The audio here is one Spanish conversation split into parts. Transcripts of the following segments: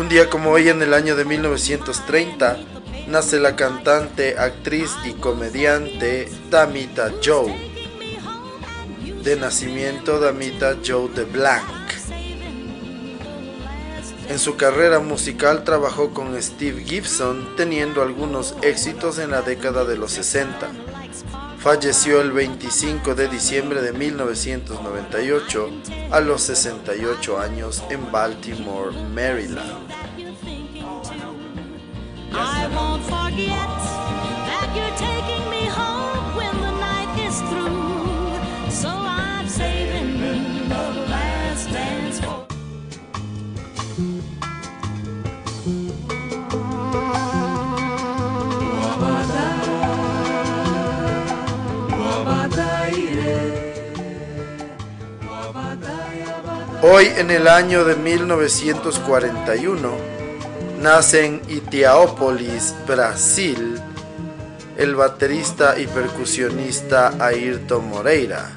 Un día como hoy en el año de 1930 nace la cantante, actriz y comediante Damita Joe. De nacimiento Damita Joe de Blanc. En su carrera musical trabajó con Steve Gibson teniendo algunos éxitos en la década de los 60. Falleció el 25 de diciembre de 1998 a los 68 años en Baltimore, Maryland. Hoy en el año de 1941 nace en Itiaópolis, Brasil, el baterista y percusionista Ayrton Moreira.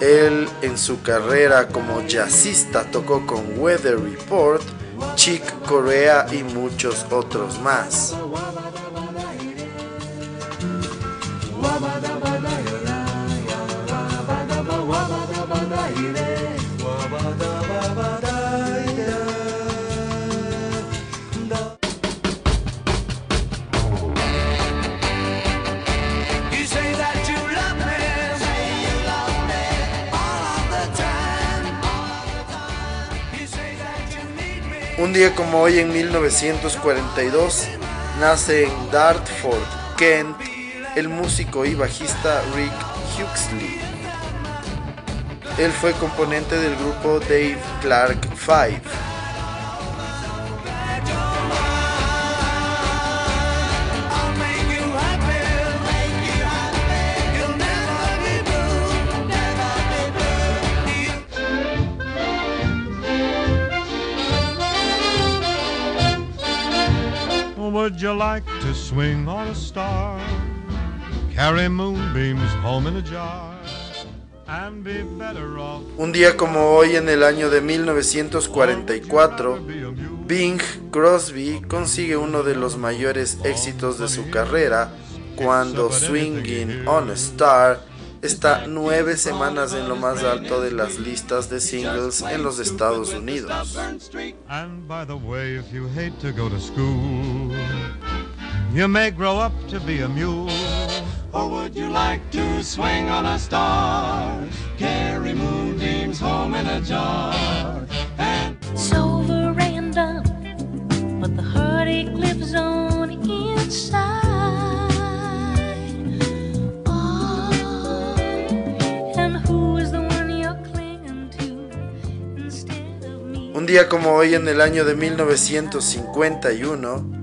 Él en su carrera como jazzista tocó con Weather Report, Chick Corea y muchos otros más. Día como hoy en 1942 nace en Dartford, Kent, el músico y bajista Rick Huxley. Él fue componente del grupo Dave Clark Five. Would you like to swing on a star? Carry moonbeams home in a jar. Un día como hoy en el año de 1944, Bing Crosby consigue uno de los mayores éxitos de su carrera cuando Swinging on a Star está nueve semanas en lo más alto de las listas de singles en los Estados Unidos. You may grow up to be a mule. Or would you like to swing on a star? Carry moonbeams home in a jar. And so veranda, but the heartache lives on inside. Oh, and who is the one you're clinging to instead of me? Un día como hoy en el año de 1951,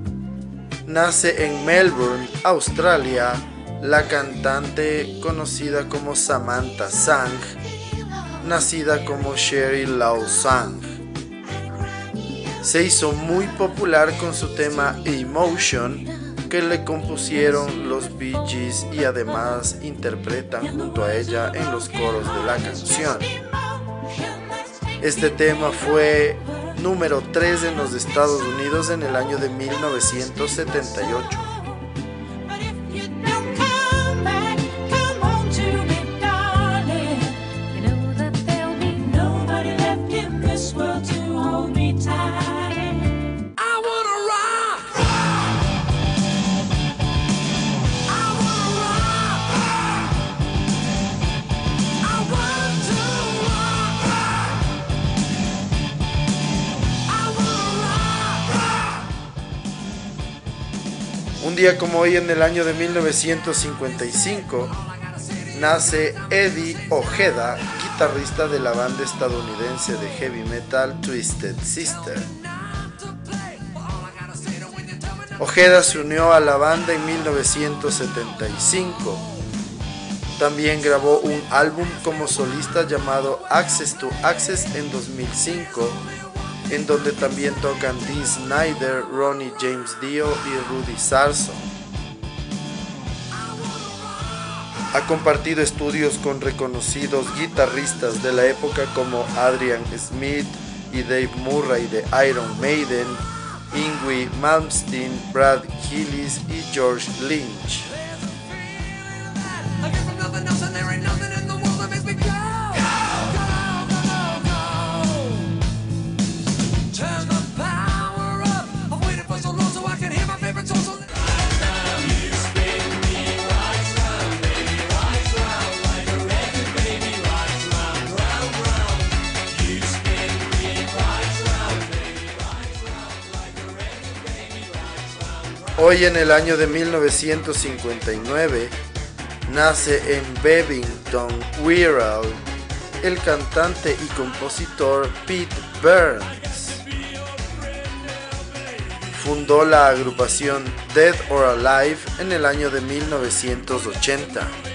nace en Melbourne, Australia, la cantante conocida como Samantha Sang, nacida como Sherry Lau Sang. Se hizo muy popular con su tema Emotion, que le compusieron los Bee Gees y además interpretan junto a ella en los coros de la canción. Este tema fue número 3 en los Estados Unidos en el año de 1978. Como hoy en el año de 1955 nace Eddie Ojeda, guitarrista de la banda estadounidense de heavy metal Twisted Sister. Ojeda se unió a la banda en 1975. También grabó un álbum como solista llamado Access to Access en 2005, en donde también tocan Dee Snyder, Ronnie James Dio y Rudy Sarso. Ha compartido estudios con reconocidos guitarristas de la época como Adrian Smith y Dave Murray de Iron Maiden, Ingwie Malmsteen, Brad Gillis y George Lynch. Hoy en el año de 1959 nace en Bevington, Wirral, el cantante y compositor Pete Burns. Fundó la agrupación Dead or Alive en el año de 1980.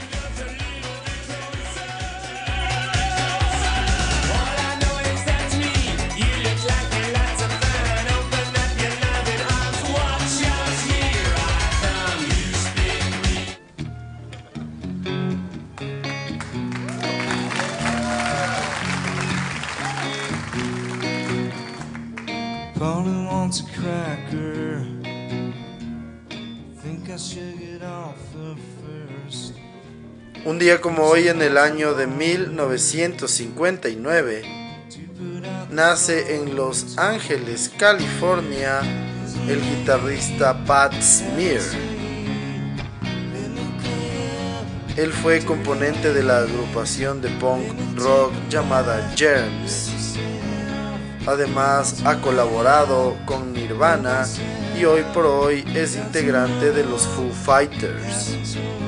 Un día como hoy en el año de 1959, nace en Los Ángeles, California, el guitarrista Pat Smear. Él fue componente de la agrupación de punk rock llamada Germs. Además ha colaborado con Nirvana y hoy por hoy es integrante de los Foo Fighters.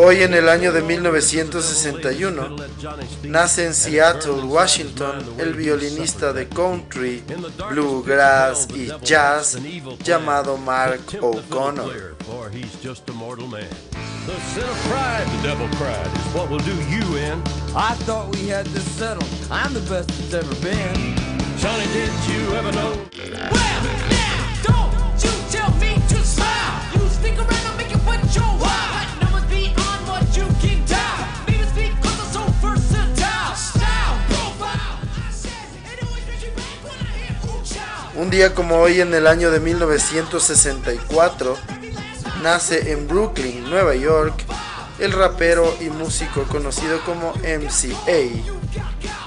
Hoy en el año de 1961 nace en Seattle, Washington, el violinista de country, bluegrass y jazz llamado Mark O'Connor. Un día como hoy en el año de 1964, nace en Brooklyn, Nueva York, el rapero y músico conocido como MCA,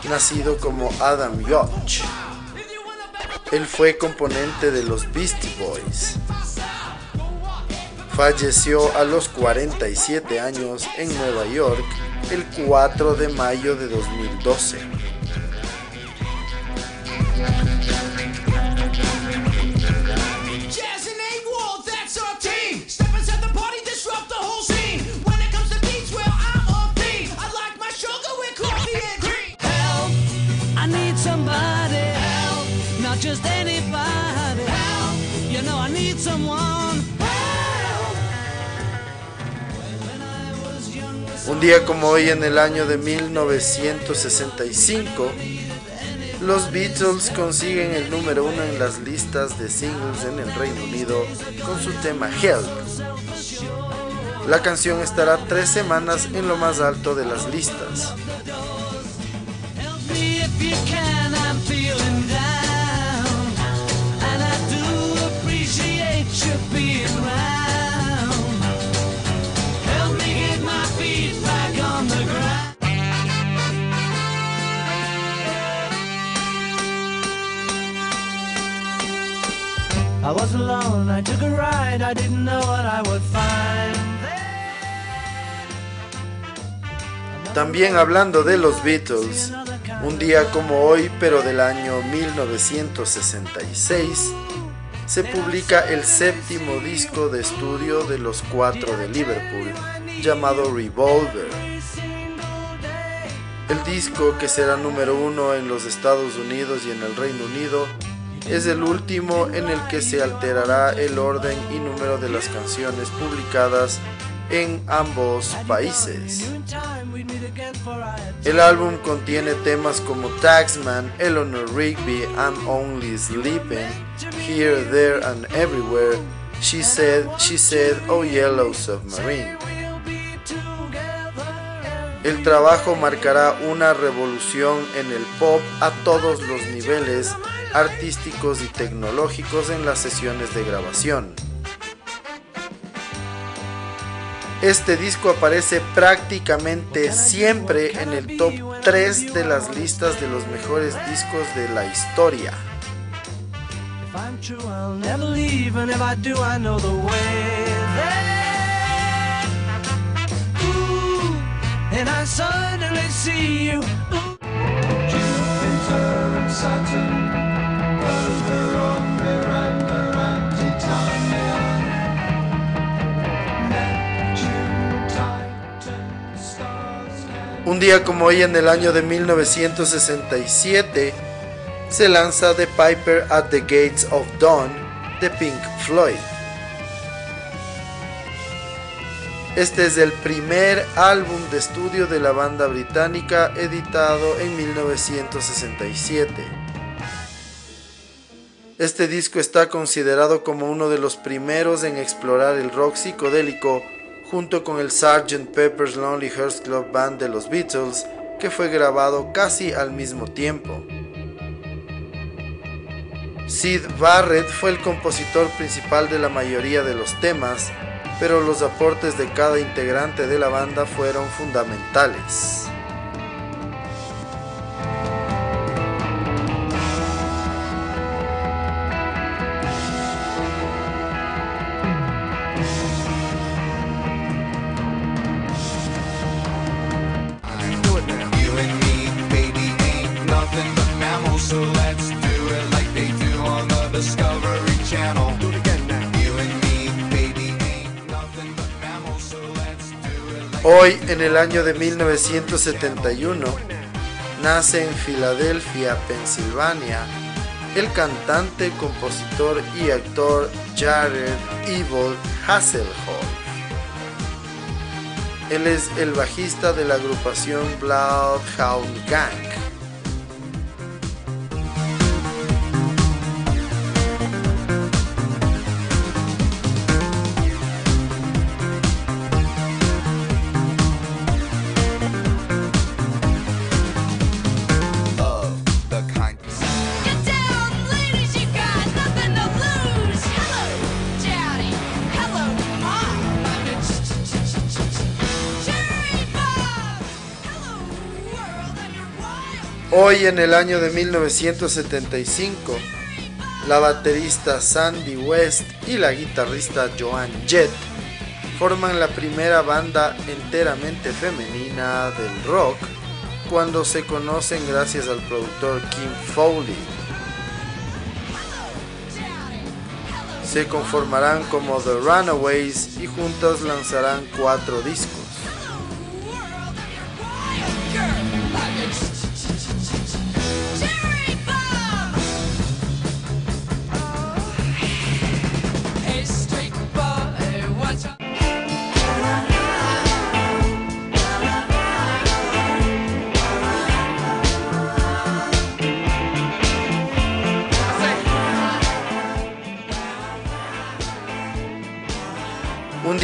nacido como Adam Yauch. Él fue componente de los Beastie Boys. Falleció a los 47 años en Nueva York el 4 de mayo de 2012. Un día como hoy en el año de 1965, los Beatles consiguen el número uno en las listas de singles en el Reino Unido con su tema Help. La canción estará tres semanas en lo más alto de las listas. I was alone, I took a ride, I didn't know what I would find. También hablando de los Beatles, un día como hoy, pero del año 1966, se publica el séptimo disco de estudio de los cuatro de Liverpool, llamado Revolver. El disco, que será número uno en los Estados Unidos y en el Reino Unido, es el último en el que se alterará el orden y número de las canciones publicadas en ambos países. El álbum contiene temas como Taxman, Eleanor Rigby, I'm Only Sleeping, Here, There and Everywhere, She Said, She Said, Oh Yellow Submarine. El trabajo marcará una revolución en el pop a todos los niveles artísticos y tecnológicos en las sesiones de grabación. Este disco aparece prácticamente siempre en el top 3 de las listas de los mejores discos de la historia. Un día como hoy en el año de 1967 se lanza The Piper at the Gates of Dawn de Pink Floyd. Este es el primer álbum de estudio de la banda británica editado en 1967. Este disco está considerado como uno de los primeros en explorar el rock psicodélico junto con el Sgt. Pepper's Lonely Hearts Club Band de los Beatles, que fue grabado casi al mismo tiempo. Sid Barrett fue el compositor principal de la mayoría de los temas, pero los aportes de cada integrante de la banda fueron fundamentales. En el año de 1971, nace en Filadelfia, Pensilvania, el cantante, compositor y actor Jared Evil Hasselhoff. Él es el bajista de la agrupación Bloodhound Gang. Hoy en el año de 1975, la baterista Sandy West y la guitarrista Joan Jett forman la primera banda enteramente femenina del rock cuando se conocen gracias al productor Kim Foley. Se conformarán como The Runaways y juntas lanzarán cuatro discos.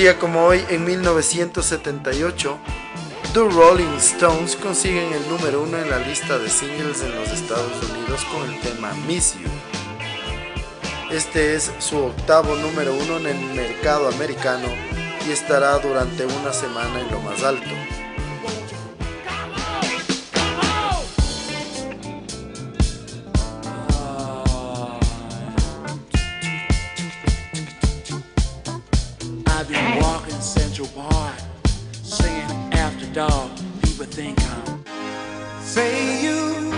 Día como hoy, en 1978, The Rolling Stones consiguen el número uno en la lista de singles en los Estados Unidos con el tema Miss You. Este es su octavo número uno en el mercado americano y estará durante una semana en lo más alto. Say you,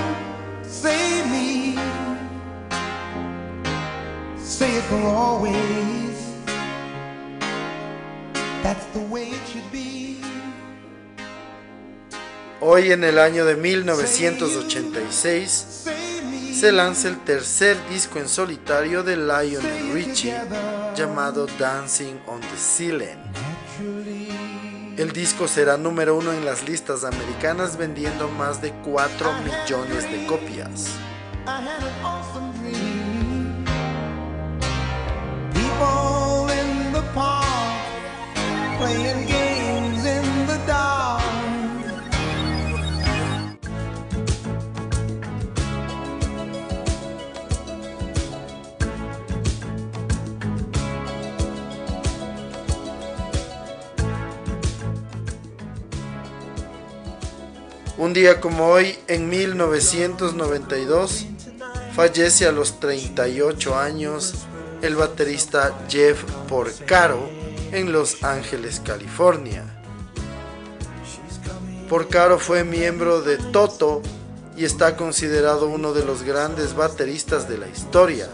say me, say it for always. That's the way it should be. Hoy en el año de 1986 se lanza el tercer disco en solitario de Lionel Richie llamado Dancing on the Ceiling. El disco será número uno en las listas americanas vendiendo más de 4 millones de copias. Un día como hoy, en 1992, fallece a los 38 años el baterista Jeff Porcaro en Los Ángeles, California. Porcaro fue miembro de Toto y está considerado uno de los grandes bateristas de la historia.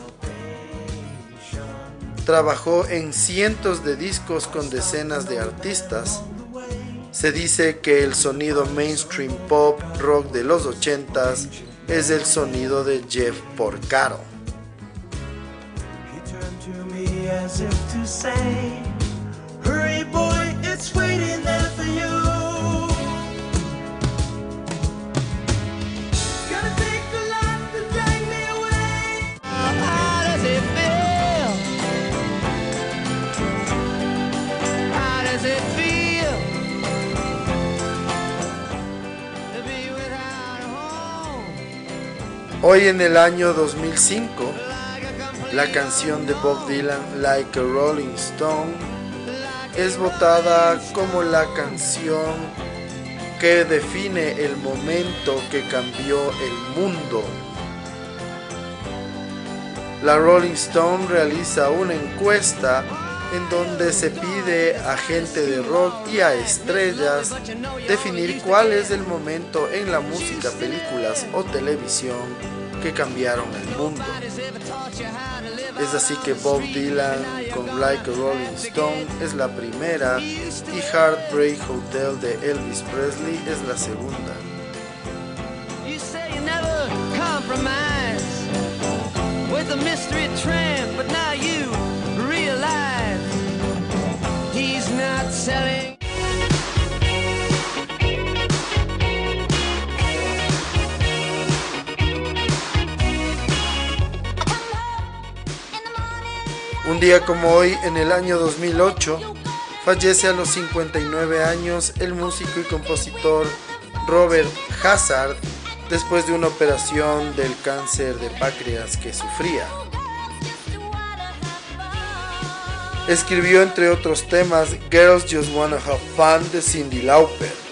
Trabajó en cientos de discos con decenas de artistas se dice que el sonido mainstream pop rock de los 80s es el sonido de Jeff Porcaro. Hoy en el año 2005, la canción de Bob Dylan Like a Rolling Stone es votada como la canción que define el momento que cambió el mundo. La Rolling Stone realiza una encuesta en donde se pide a gente de rock y a estrellas definir cuál es el momento en la música, películas o televisión cambiaron el mundo. Es así que Bob Dylan con Like a Rolling Stone es la primera y Heartbreak Hotel de Elvis Presley es la segunda. Un día como hoy, en el año 2008, fallece a los 59 años el músico y compositor Robert Hazard después de una operación del cáncer de páncreas que sufría. Escribió entre otros temas Girls Just Wanna Have Fun de Cindy Lauper.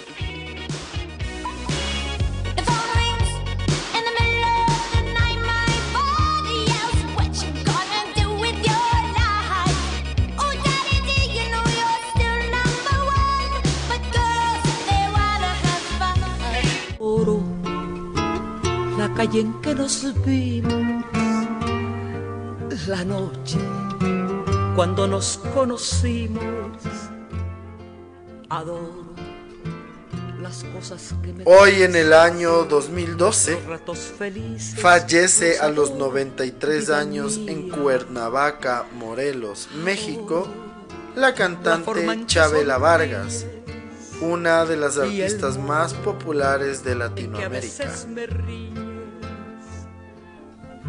Que nos vimos, la noche cuando nos conocimos. Adoro las cosas que me Hoy en el año 2012 fallece a los 93 años en Cuernavaca, Morelos, México, la cantante Chabela Vargas, una de las artistas más populares de Latinoamérica.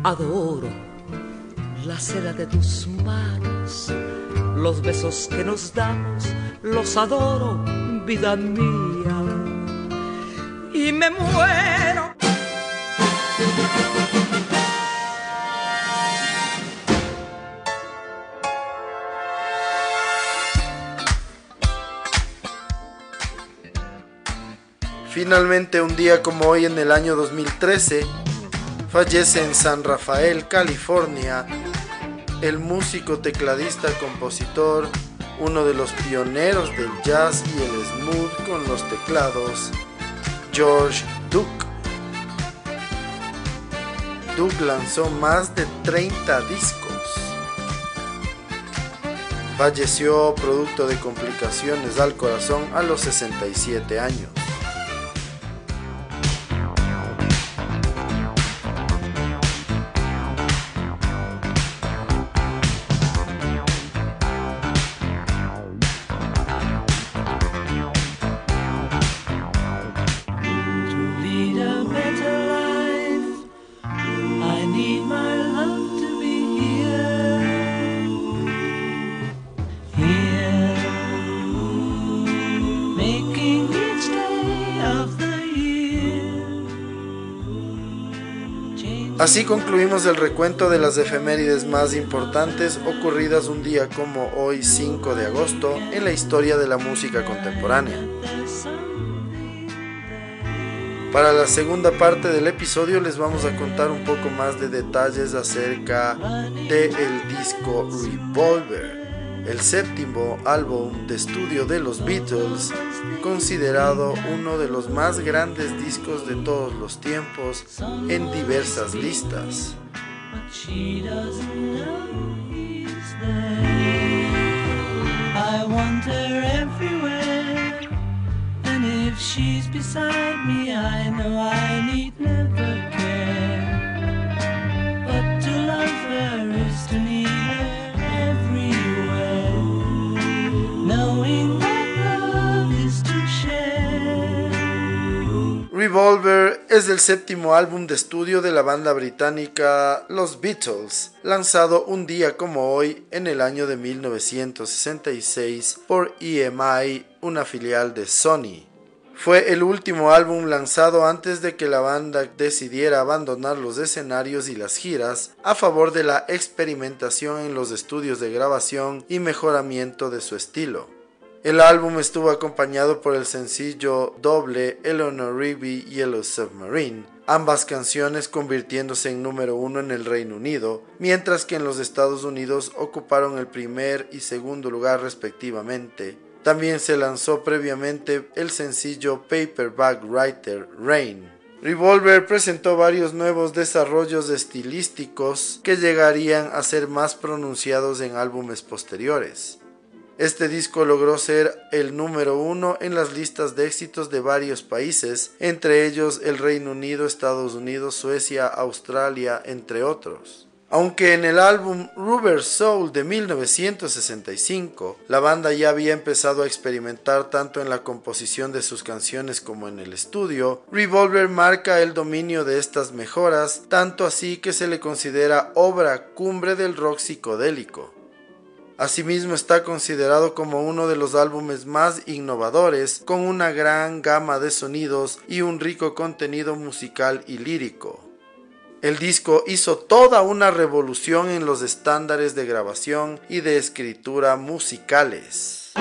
Adoro la seda de tus manos, los besos que nos damos, los adoro, vida mía. Y me muero. Finalmente, un día como hoy en el año 2013, Fallece en San Rafael, California, el músico, tecladista, compositor, uno de los pioneros del jazz y el smooth con los teclados, George Duke. Duke lanzó más de 30 discos. Falleció producto de complicaciones al corazón a los 67 años. Así concluimos el recuento de las efemérides más importantes ocurridas un día como hoy 5 de agosto en la historia de la música contemporánea. Para la segunda parte del episodio les vamos a contar un poco más de detalles acerca del disco Revolver el séptimo álbum de estudio de los Beatles, considerado uno de los más grandes discos de todos los tiempos en diversas listas. Revolver es el séptimo álbum de estudio de la banda británica Los Beatles, lanzado un día como hoy en el año de 1966 por EMI, una filial de Sony. Fue el último álbum lanzado antes de que la banda decidiera abandonar los escenarios y las giras a favor de la experimentación en los estudios de grabación y mejoramiento de su estilo. El álbum estuvo acompañado por el sencillo doble Eleanor Rigby Yellow Submarine, ambas canciones convirtiéndose en número uno en el Reino Unido, mientras que en los Estados Unidos ocuparon el primer y segundo lugar respectivamente. También se lanzó previamente el sencillo Paperback Writer Rain. Revolver presentó varios nuevos desarrollos estilísticos que llegarían a ser más pronunciados en álbumes posteriores. Este disco logró ser el número uno en las listas de éxitos de varios países, entre ellos el Reino Unido, Estados Unidos, Suecia, Australia, entre otros. Aunque en el álbum Rubber Soul de 1965, la banda ya había empezado a experimentar tanto en la composición de sus canciones como en el estudio, Revolver marca el dominio de estas mejoras, tanto así que se le considera obra cumbre del rock psicodélico. Asimismo está considerado como uno de los álbumes más innovadores, con una gran gama de sonidos y un rico contenido musical y lírico. El disco hizo toda una revolución en los estándares de grabación y de escritura musicales.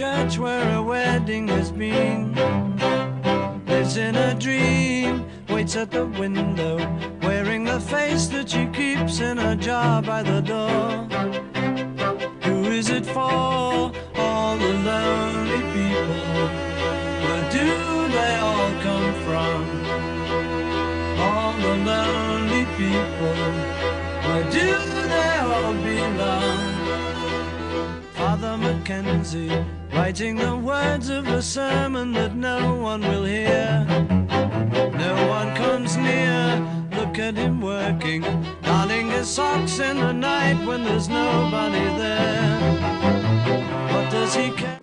Church where a wedding has been. Lives in a dream, waits at the sermon that no one will hear.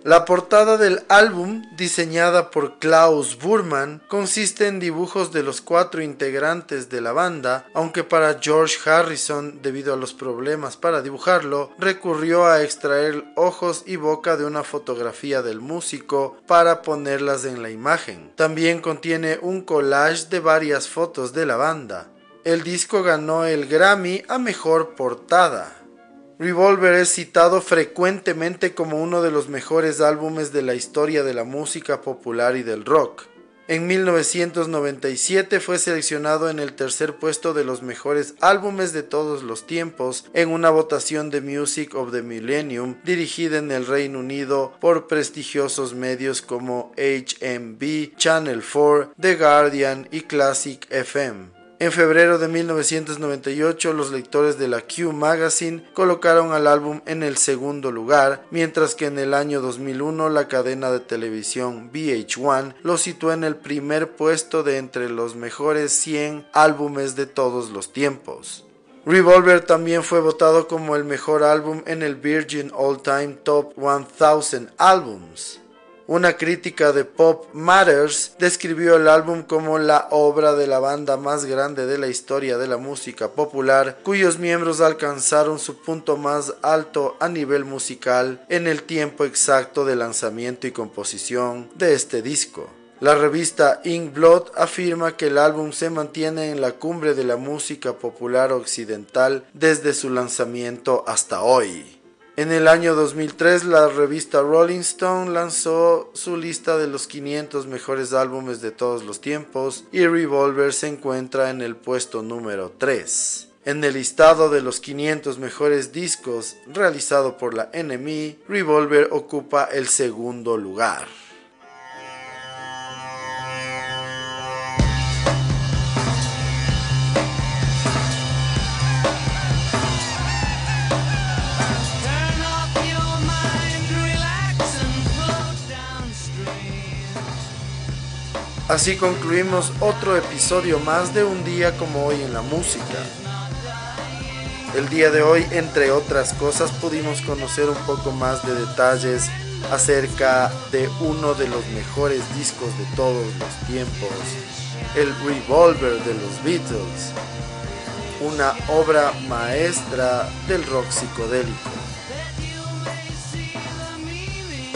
La portada del álbum, diseñada por Klaus Burman, consiste en dibujos de los cuatro integrantes de la banda, aunque para George Harrison, debido a los problemas para dibujarlo, recurrió a extraer ojos y boca de una fotografía del músico para ponerlas en la imagen. También contiene un collage de varias fotos de la banda. El disco ganó el Grammy a Mejor Portada. Revolver es citado frecuentemente como uno de los mejores álbumes de la historia de la música popular y del rock. En 1997 fue seleccionado en el tercer puesto de los mejores álbumes de todos los tiempos en una votación de Music of the Millennium dirigida en el Reino Unido por prestigiosos medios como HMV, Channel 4, The Guardian y Classic FM. En febrero de 1998, los lectores de la Q Magazine colocaron al álbum en el segundo lugar, mientras que en el año 2001 la cadena de televisión VH1 lo situó en el primer puesto de entre los mejores 100 álbumes de todos los tiempos. Revolver también fue votado como el mejor álbum en el Virgin All Time Top 1000 Albums. Una crítica de Pop Matters describió el álbum como la obra de la banda más grande de la historia de la música popular, cuyos miembros alcanzaron su punto más alto a nivel musical en el tiempo exacto de lanzamiento y composición de este disco. La revista Ink Blood afirma que el álbum se mantiene en la cumbre de la música popular occidental desde su lanzamiento hasta hoy. En el año 2003, la revista Rolling Stone lanzó su lista de los 500 mejores álbumes de todos los tiempos y Revolver se encuentra en el puesto número 3. En el listado de los 500 mejores discos realizado por la NME, Revolver ocupa el segundo lugar. Así concluimos otro episodio más de un día como hoy en la música. El día de hoy, entre otras cosas, pudimos conocer un poco más de detalles acerca de uno de los mejores discos de todos los tiempos, el Revolver de los Beatles, una obra maestra del rock psicodélico.